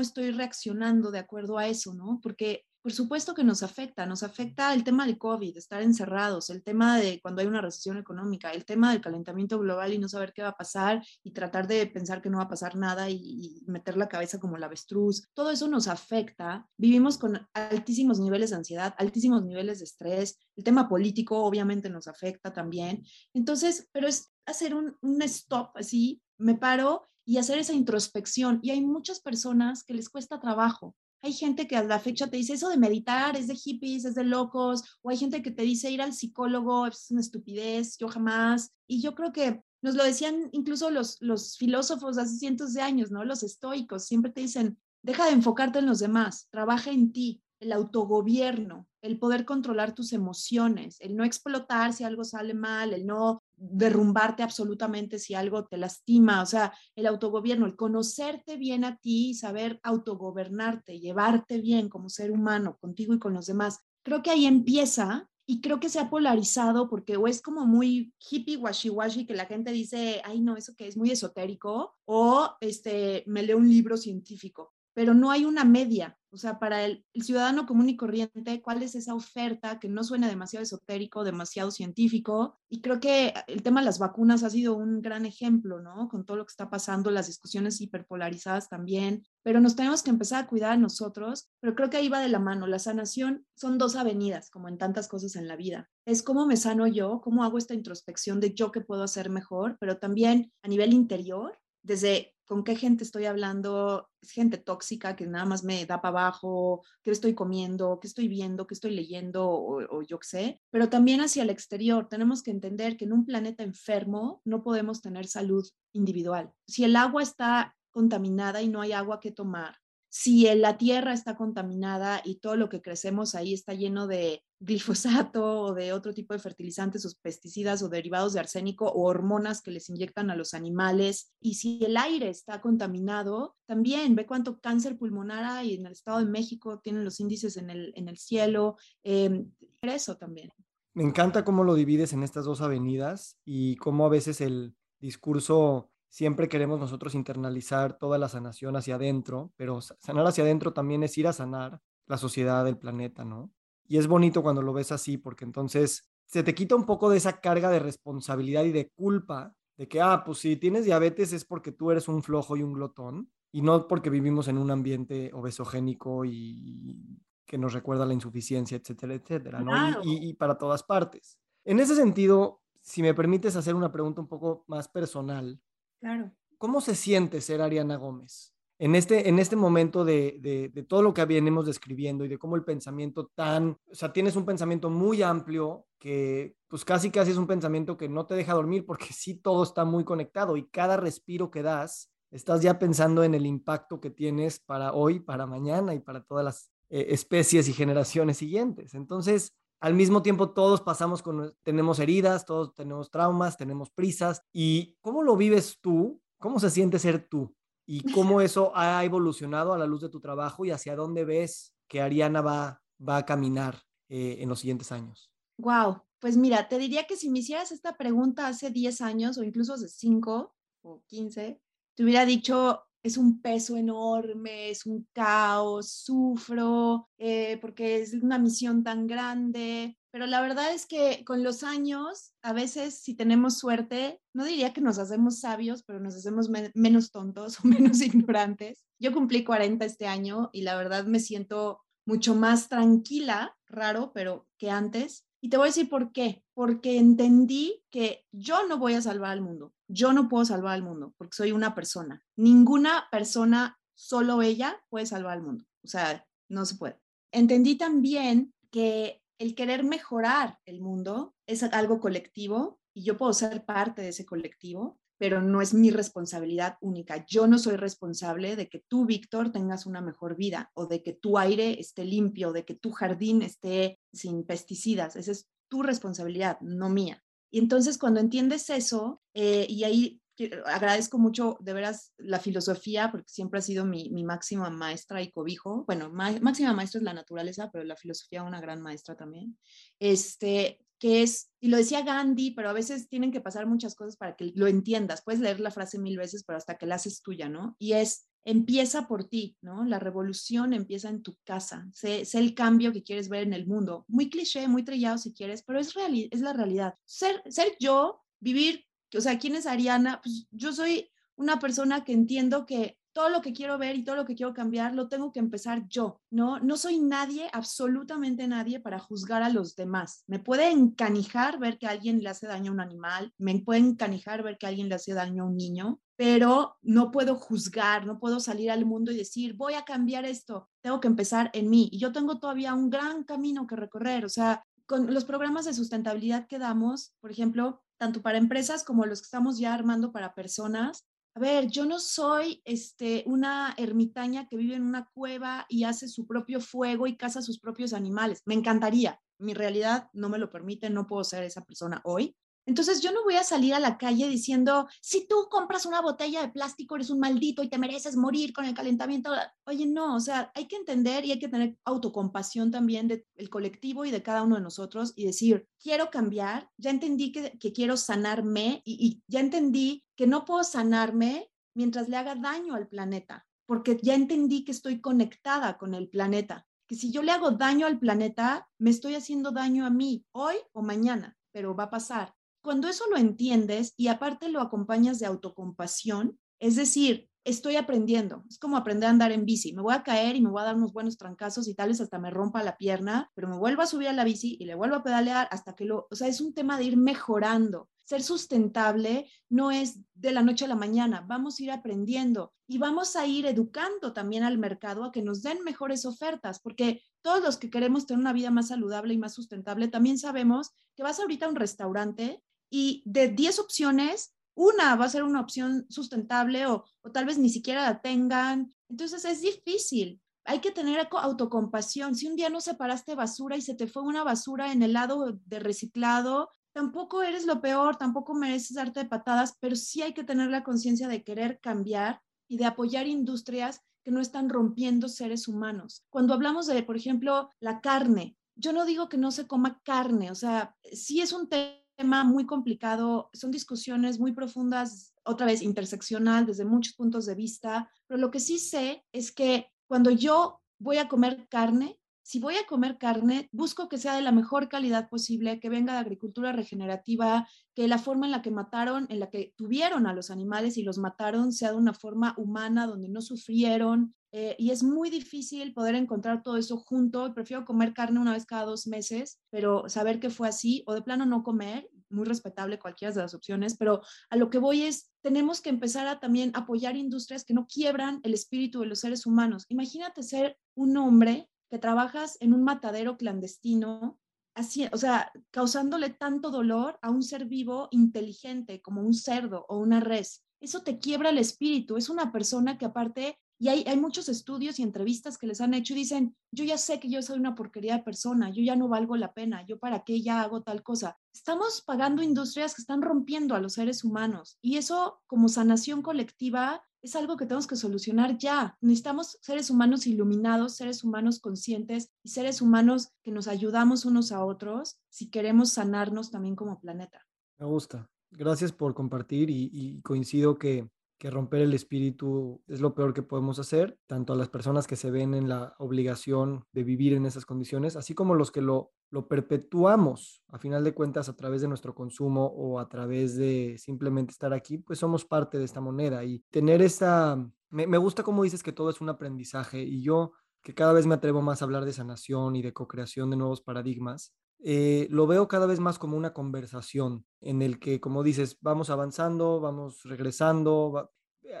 estoy reaccionando de acuerdo a eso, ¿no? Porque por supuesto que nos afecta, nos afecta el tema del COVID, estar encerrados, el tema de cuando hay una recesión económica, el tema del calentamiento global y no saber qué va a pasar y tratar de pensar que no va a pasar nada y, meter la cabeza como la avestruz. Todo eso nos afecta. Vivimos con altísimos niveles de ansiedad, altísimos niveles de estrés. El tema político obviamente nos afecta también. Entonces, pero es hacer un, un stop así, me paro y hacer esa introspección. Y hay muchas personas que les cuesta trabajo. Hay gente que a la fecha te dice eso de meditar es de hippies, es de locos, o hay gente que te dice ir al psicólogo es una estupidez, yo jamás. Y yo creo que nos lo decían incluso los, los filósofos hace cientos de años, ¿no? Los estoicos siempre te dicen, deja de enfocarte en los demás, trabaja en ti, el autogobierno, el poder controlar tus emociones, el no explotar si algo sale mal, el no derrumbarte absolutamente si algo te lastima, o sea, el autogobierno, el conocerte bien a ti y saber autogobernarte, llevarte bien como ser humano contigo y con los demás. Creo que ahí empieza y creo que se ha polarizado porque o es como muy hippie washi washi que la gente dice, ay no, eso que es muy esotérico, o este, me leo un libro científico pero no hay una media. O sea, para el, ciudadano común y corriente, ¿cuál es esa oferta que no suena demasiado esotérico, demasiado científico? Y creo que el tema de las vacunas ha sido un gran ejemplo, ¿no? Con todo lo que está pasando, las discusiones hiperpolarizadas también, pero nos tenemos que empezar a cuidar a nosotros, pero creo que ahí va de la mano. La sanación son dos avenidas, como en tantas cosas en la vida. Es cómo me sano yo, cómo hago esta introspección de yo qué puedo hacer mejor, pero también a nivel interior, desde con qué gente estoy hablando, es gente tóxica que nada más me da para abajo, qué estoy comiendo, qué estoy viendo, qué estoy leyendo o, yo qué sé, pero también hacia el exterior. Tenemos que entender que en un planeta enfermo no podemos tener salud individual. Si el agua está contaminada y no hay agua que tomar, si la tierra está contaminada y todo lo que crecemos ahí está lleno de glifosato o de otro tipo de fertilizantes o pesticidas o derivados de arsénico o hormonas que les inyectan a los animales, y si el aire está contaminado, también ve cuánto cáncer pulmonar hay en el Estado de México, tienen los índices en el, en el cielo, eh, eso también. Me encanta cómo lo divides en estas dos avenidas y cómo a veces el discurso siempre queremos nosotros internalizar toda la sanación hacia adentro, pero sanar hacia adentro también es ir a sanar la sociedad, del planeta, ¿no? Y es bonito cuando lo ves así, porque entonces se te quita un poco de esa carga de responsabilidad y de culpa de que, ah, pues si tienes diabetes es porque tú eres un flojo y un glotón, y no porque vivimos en un ambiente obesogénico y que nos recuerda la insuficiencia, etcétera, etcétera, ¿no? Y, y para todas partes. En ese sentido, si me permites hacer una pregunta un poco más personal, Claro. ¿Cómo se siente ser Ariana Gómez? En este, en este momento de, de, todo lo que venimos describiendo y de cómo el pensamiento tan, o sea, tienes un pensamiento muy amplio que pues casi casi es un pensamiento que no te deja dormir porque sí todo está muy conectado y cada respiro que das, estás ya pensando en el impacto que tienes para hoy, para mañana y para todas las eh, especies y generaciones siguientes. Entonces, al mismo tiempo todos pasamos con, tenemos heridas, todos tenemos traumas, tenemos prisas. ¿Y cómo lo vives tú? ¿Cómo se siente ser tú? ¿Y cómo eso ha evolucionado a la luz de tu trabajo y hacia dónde ves que Ariana va, va a caminar eh, en los siguientes años? Wow, pues mira, te diría que si me hicieras esta pregunta hace 10 años o incluso hace 5 o 15, te hubiera dicho, es un peso enorme, es un caos, sufro, eh, porque es una misión tan grande. Pero la verdad es que con los años, a veces si tenemos suerte, no diría que nos hacemos sabios, pero nos hacemos menos tontos o menos ignorantes. Yo cumplí 40 este año y la verdad me siento mucho más tranquila, raro, pero que antes. Y te voy a decir por qué. Porque entendí que yo no voy a salvar al mundo. Yo no puedo salvar al mundo porque soy una persona. Ninguna persona, solo ella, puede salvar al mundo. O sea, no se puede. Entendí también que el querer mejorar el mundo es algo colectivo y yo puedo ser parte de ese colectivo, pero no es mi responsabilidad única. Yo no soy responsable de que tú, Víctor, tengas una mejor vida o de que tu aire esté limpio, de que tu jardín esté sin pesticidas. Esa es tu responsabilidad, no mía. Y entonces cuando entiendes eso, eh, y ahí agradezco mucho de veras la filosofía, porque siempre ha sido mi, máxima maestra y cobijo. Bueno, máxima maestra es la naturaleza, pero la filosofía una gran maestra también. Este, que es, y lo decía Gandhi, pero a veces tienen que pasar muchas cosas para que lo entiendas. Puedes leer la frase mil veces, pero hasta que la haces tuya, ¿no? Y es, empieza por ti, ¿no? La revolución empieza en tu casa. Sé, el cambio que quieres ver en el mundo. Muy cliché, muy trillado si quieres, pero es, es la realidad. Ser, ser yo, vivir o sea, ¿quién es Ariana? Pues yo soy una persona que entiendo que todo lo que quiero ver y todo lo que quiero cambiar lo tengo que empezar yo, ¿no? No soy nadie, absolutamente nadie para juzgar a los demás. Me puede encanijar ver que alguien le hace daño a un animal, me puede encanijar ver que alguien le hace daño a un niño, pero no puedo juzgar, no puedo salir al mundo y decir, voy a cambiar esto, tengo que empezar en mí. Y yo tengo todavía un gran camino que recorrer, o sea, con los programas de sustentabilidad que damos, por ejemplo, tanto para empresas como los que estamos ya armando para personas. A ver, yo no soy este, una ermitaña que vive en una cueva y hace su propio fuego y caza sus propios animales. Me encantaría. Mi realidad no me lo permite, no puedo ser esa persona hoy, entonces yo no voy a salir a la calle diciendo, si tú compras una botella de plástico, eres un maldito y te mereces morir con el calentamiento. Oye, no, o sea, hay que entender y hay que tener autocompasión también del colectivo y de cada uno de nosotros y decir, quiero cambiar, ya entendí que, quiero sanarme y, y ya entendí que no puedo sanarme mientras le haga daño al planeta, porque ya entendí que estoy conectada con el planeta, que si yo le hago daño al planeta, me estoy haciendo daño a mí hoy o mañana, pero va a pasar cuando eso lo entiendes y aparte lo acompañas de autocompasión, es decir, estoy aprendiendo, es como aprender a andar en bici, me voy a caer y me voy a dar unos buenos trancazos y tal vez hasta me rompa la pierna, pero me vuelvo a subir a la bici y le vuelvo a pedalear hasta que lo, o sea, es un tema de ir mejorando. Ser sustentable no es de la noche a la mañana, vamos a ir aprendiendo y vamos a ir educando también al mercado a que nos den mejores ofertas, porque todos los que queremos tener una vida más saludable y más sustentable, también sabemos que vas ahorita a un restaurante y de 10 opciones, una va a ser una opción sustentable o, tal vez ni siquiera la tengan. Entonces es difícil. Hay que tener autocompasión. Si un día no separaste basura y se te fue una basura en el lado de reciclado, tampoco eres lo peor, tampoco mereces darte patadas, pero sí hay que tener la conciencia de querer cambiar y de apoyar industrias que no están rompiendo seres humanos. Cuando hablamos de, por ejemplo, la carne, yo no digo que no se coma carne, o sea, sí es un tema tema muy complicado, son discusiones muy profundas, otra vez interseccional desde muchos puntos de vista, pero lo que sí sé es que cuando yo voy a comer carne, si voy a comer carne, busco que sea de la mejor calidad posible, que venga de agricultura regenerativa, que la forma en la que mataron, en la que tuvieron a los animales y los mataron sea de una forma humana, donde no sufrieron. Eh, y es muy difícil poder encontrar todo eso junto. Prefiero comer carne una vez cada dos meses, pero saber que fue así, o de plano no comer, muy respetable cualquiera de las opciones, pero a lo que voy es, tenemos que empezar a también apoyar industrias que no quiebran el espíritu de los seres humanos. Imagínate ser un hombre que trabajas en un matadero clandestino, así, o sea, causándole tanto dolor a un ser vivo inteligente como un cerdo o una res. Eso te quiebra el espíritu. Es una persona que aparte y hay, hay, muchos estudios y entrevistas que les han hecho y dicen, yo ya sé que yo soy una porquería de persona, yo ya no valgo la pena, yo para qué ya hago tal cosa. Estamos pagando industrias que están rompiendo a los seres humanos y eso como sanación colectiva es algo que tenemos que solucionar ya. Necesitamos seres humanos iluminados, seres humanos conscientes y seres humanos que nos ayudamos unos a otros si queremos sanarnos también como planeta. Me gusta. Gracias por compartir y, y coincido que que romper el espíritu es lo peor que podemos hacer, tanto a las personas que se ven en la obligación de vivir en esas condiciones, así como los que lo, lo perpetuamos, a final de cuentas, a través de nuestro consumo o a través de simplemente estar aquí, pues somos parte de esta moneda. Y tener esa... Me, me gusta como dices que todo es un aprendizaje y yo que cada vez me atrevo más a hablar de sanación y de co-creación de nuevos paradigmas, eh, lo veo cada vez más como una conversación en el que, como dices, vamos avanzando, vamos regresando,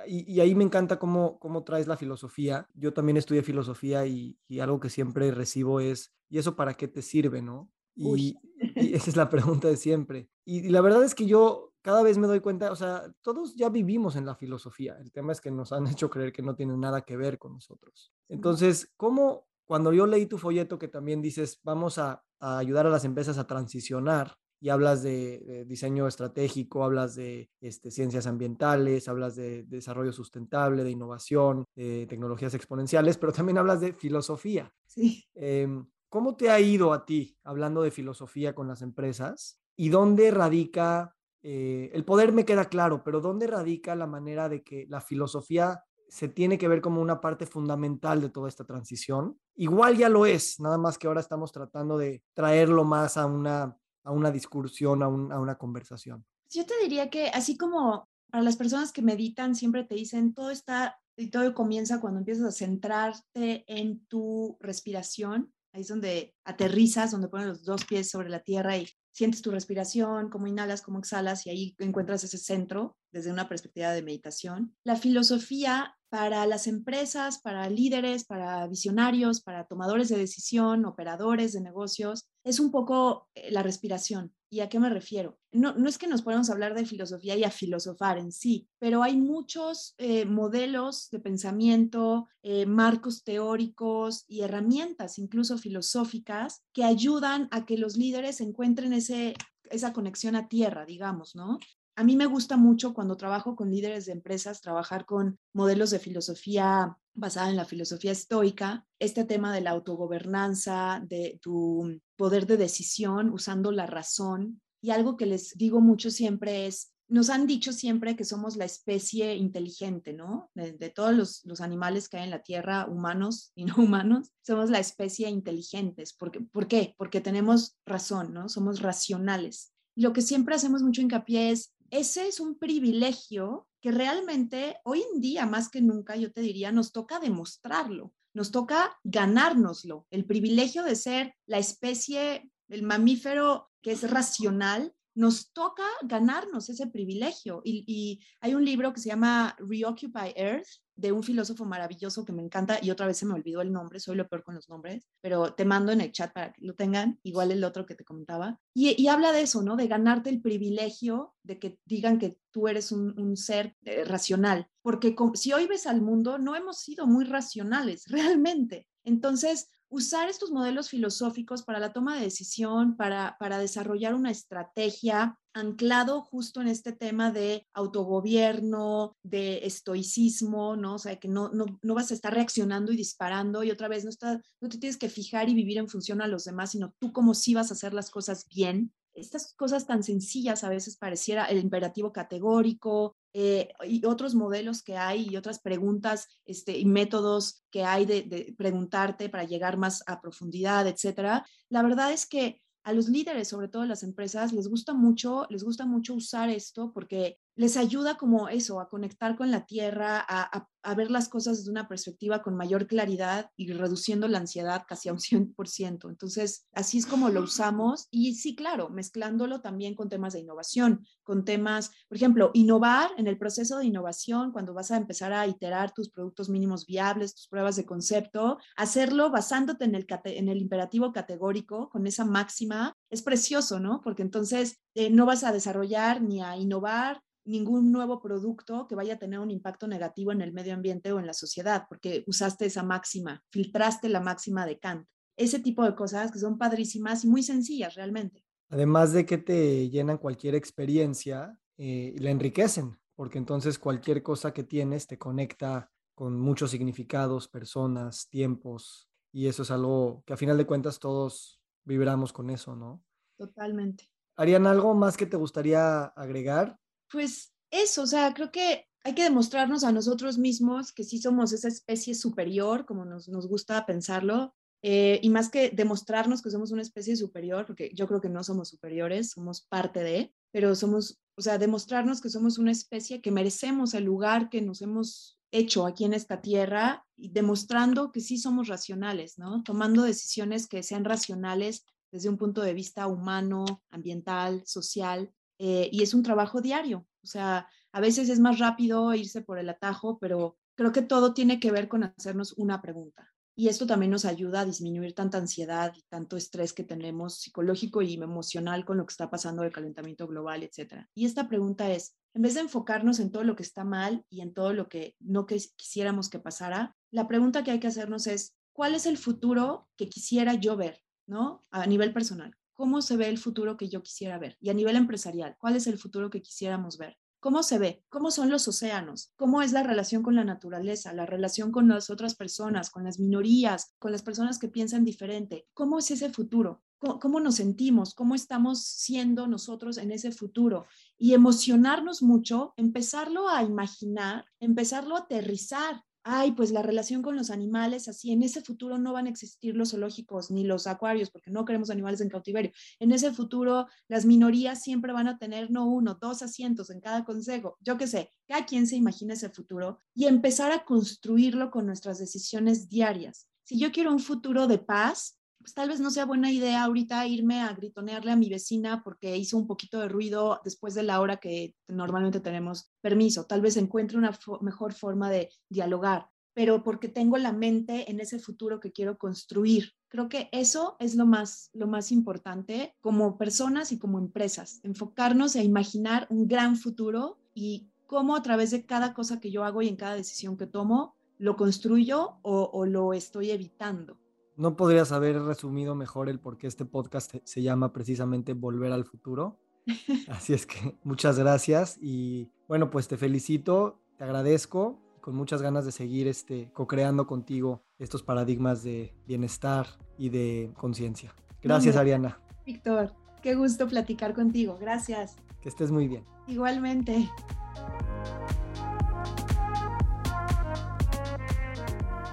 y, ahí me encanta cómo, cómo traes la filosofía. Yo también estudié filosofía y, y, algo que siempre recibo es, ¿y eso para qué te sirve, no? Y, esa es la pregunta de siempre. Y, la verdad es que yo cada vez me doy cuenta, o sea, todos ya vivimos en la filosofía. El tema es que nos han hecho creer que no tiene nada que ver con nosotros. Entonces, ¿cómo cuando yo leí tu folleto que también dices, vamos a, ayudar a las empresas a transicionar y hablas de, diseño estratégico, hablas de este, ciencias ambientales, hablas de, desarrollo sustentable, de innovación, de tecnologías exponenciales, pero también hablas de filosofía. Sí. Em, ¿Cómo te ha ido a ti hablando de filosofía con las empresas? ¿Y dónde radica, eh, el poder me queda claro, pero dónde radica la manera de que la filosofía se tiene que ver como una parte fundamental de toda esta transición? Igual ya lo es, nada más que ahora estamos tratando de traerlo más a una, a una discusión, a, una conversación. Yo te diría que así como para las personas que meditan siempre te dicen, todo está y todo comienza cuando empiezas a centrarte en tu respiración Ahí es donde aterrizas, donde pones los dos pies sobre la tierra y sientes tu respiración, cómo inhalas, cómo exhalas y ahí encuentras ese centro desde una perspectiva de meditación. La filosofía para las empresas, para líderes, para visionarios, para tomadores de decisión, operadores de negocios, es un poco eh, la respiración. ¿Y a qué me refiero? No, no es que nos podamos hablar de filosofía y a filosofar en sí, pero hay muchos eh, modelos de pensamiento, eh, marcos teóricos y herramientas, incluso filosóficas, que ayudan a que los líderes encuentren ese, esa conexión a tierra, digamos, ¿no? A mí me gusta mucho cuando trabajo con líderes de empresas, trabajar con modelos de filosofía basada en la filosofía estoica, este tema de la autogobernanza, de tu poder de decisión usando la razón. Y algo que les digo mucho siempre es, nos han dicho siempre que somos la especie inteligente, ¿no? De, todos los, los, animales que hay en la Tierra, humanos y no humanos, somos la especie inteligentes. ¿Por? ¿Por qué? Porque tenemos razón, ¿no? Somos racionales. Lo que siempre hacemos mucho hincapié es, ese es un privilegio que realmente hoy en día, más que nunca, yo te diría, nos toca demostrarlo, nos toca ganárnoslo, el privilegio de ser la especie, el mamífero que es racional nos toca ganarnos ese privilegio. Y, hay un libro que se llama Reoccupy Earth, de un filósofo maravilloso que me encanta, y otra vez se me olvidó el nombre, soy lo peor con los nombres, pero te mando en el chat para que lo tengan, igual el otro que te comentaba. Y, habla de eso, ¿no? De ganarte el privilegio de que digan que tú eres un, ser eh, racional, porque si hoy ves al mundo, no hemos sido muy racionales, realmente. Entonces, usar estos modelos filosóficos para la toma de decisión, para, para desarrollar una estrategia anclado justo en este tema de autogobierno, de estoicismo, ¿no? O sea, que no, no, no, vas a estar reaccionando y disparando y otra vez no, está, no te tienes que fijar y vivir en función a los demás, sino tú como si vas a hacer las cosas bien. Estas cosas tan sencillas a veces pareciera el imperativo categórico, eh, y otros modelos que hay y otras preguntas este, y métodos que hay de preguntarte para llegar más a profundidad, etcétera. La verdad es que a los líderes, sobre todo las empresas, les gusta mucho, les gusta mucho usar esto porque les ayuda como eso, a conectar con la tierra, a, ver las cosas desde una perspectiva con mayor claridad y reduciendo la ansiedad casi a un 100%. Entonces, así es como lo usamos y sí, claro, mezclándolo también con temas de innovación, con temas, por ejemplo, innovar en el proceso de innovación, cuando vas a empezar a iterar tus productos mínimos viables, tus pruebas de concepto, hacerlo basándote en el, imperativo categórico, con esa máxima, es precioso, ¿no? Porque entonces eh, no vas a desarrollar ni a innovar ningún nuevo producto que vaya a tener un impacto negativo en el medio ambiente o en la sociedad, porque usaste esa máxima, filtraste la máxima de Kant. Ese tipo de cosas que son padrísimas y muy sencillas realmente. Además de que te llenan cualquier experiencia eh, y la enriquecen, porque entonces cualquier cosa que tienes te conecta con muchos significados, personas, tiempos, y eso es algo que a final de cuentas todos vibramos con eso, ¿no? Totalmente. ¿Harían algo más que te gustaría agregar? Pues eso, o sea, creo que hay que demostrarnos a nosotros mismos que sí somos esa especie superior, como nos, gusta pensarlo, eh, y más que demostrarnos que somos una especie superior, porque yo creo que no somos superiores, somos parte de, pero somos, o sea, demostrarnos que somos una especie que merecemos el lugar que nos hemos hecho aquí en esta tierra y demostrando que sí somos racionales, ¿no? Tomando decisiones que sean racionales desde un punto de vista humano, ambiental, social, eh, y es un trabajo diario. O sea, a veces es más rápido irse por el atajo, pero creo que todo tiene que ver con hacernos una pregunta. y esto también nos ayuda a disminuir tanta ansiedad y tanto estrés que tenemos psicológico y emocional con lo que está pasando del calentamiento global, etc. Y esta pregunta es, en vez de enfocarnos en todo lo que está mal y en todo lo que no quisiéramos que pasara, la pregunta que hay que hacernos es, ¿cuál es el futuro que quisiera yo ver, ¿no? A nivel personal. ¿Cómo se ve el futuro que yo quisiera ver? Y a nivel empresarial, ¿cuál es el futuro que quisiéramos ver? ¿Cómo se ve? ¿Cómo son los océanos? ¿Cómo es la relación con la naturaleza? La relación con las otras personas, con las minorías, con las personas que piensan diferente. ¿Cómo es ese futuro? ¿Cómo, nos sentimos? ¿Cómo estamos siendo nosotros en ese futuro? Y emocionarnos mucho, empezarlo a imaginar, empezarlo a aterrizar ay, pues la relación con los animales, así en ese futuro no van a existir los zoológicos ni los acuarios, porque no queremos animales en cautiverio. En ese futuro las minorías siempre van a tener no uno, dos asientos en cada consejo, yo qué sé, cada quien se imagina ese futuro y empezar a construirlo con nuestras decisiones diarias. Si yo quiero un futuro de paz, pues tal vez no sea buena idea ahorita irme a gritonearle a mi vecina porque hizo un poquito de ruido después de la hora que normalmente tenemos permiso. Tal vez encuentre una mejor forma de dialogar, pero porque tengo la mente en ese futuro que quiero construir. Creo que eso es lo más, lo más importante como personas y como empresas, enfocarnos a imaginar un gran futuro y cómo a través de cada cosa que yo hago y en cada decisión que tomo, lo construyo o, o lo estoy evitando no podrías haber resumido mejor el por qué este podcast se llama precisamente Volver al Futuro. Así es que muchas gracias y bueno, pues te felicito, te agradezco con muchas ganas de seguir este, co-creando contigo estos paradigmas de bienestar y de conciencia. Gracias, Ariana. Víctor, qué gusto platicar contigo. Gracias. Que estés muy bien. Igualmente.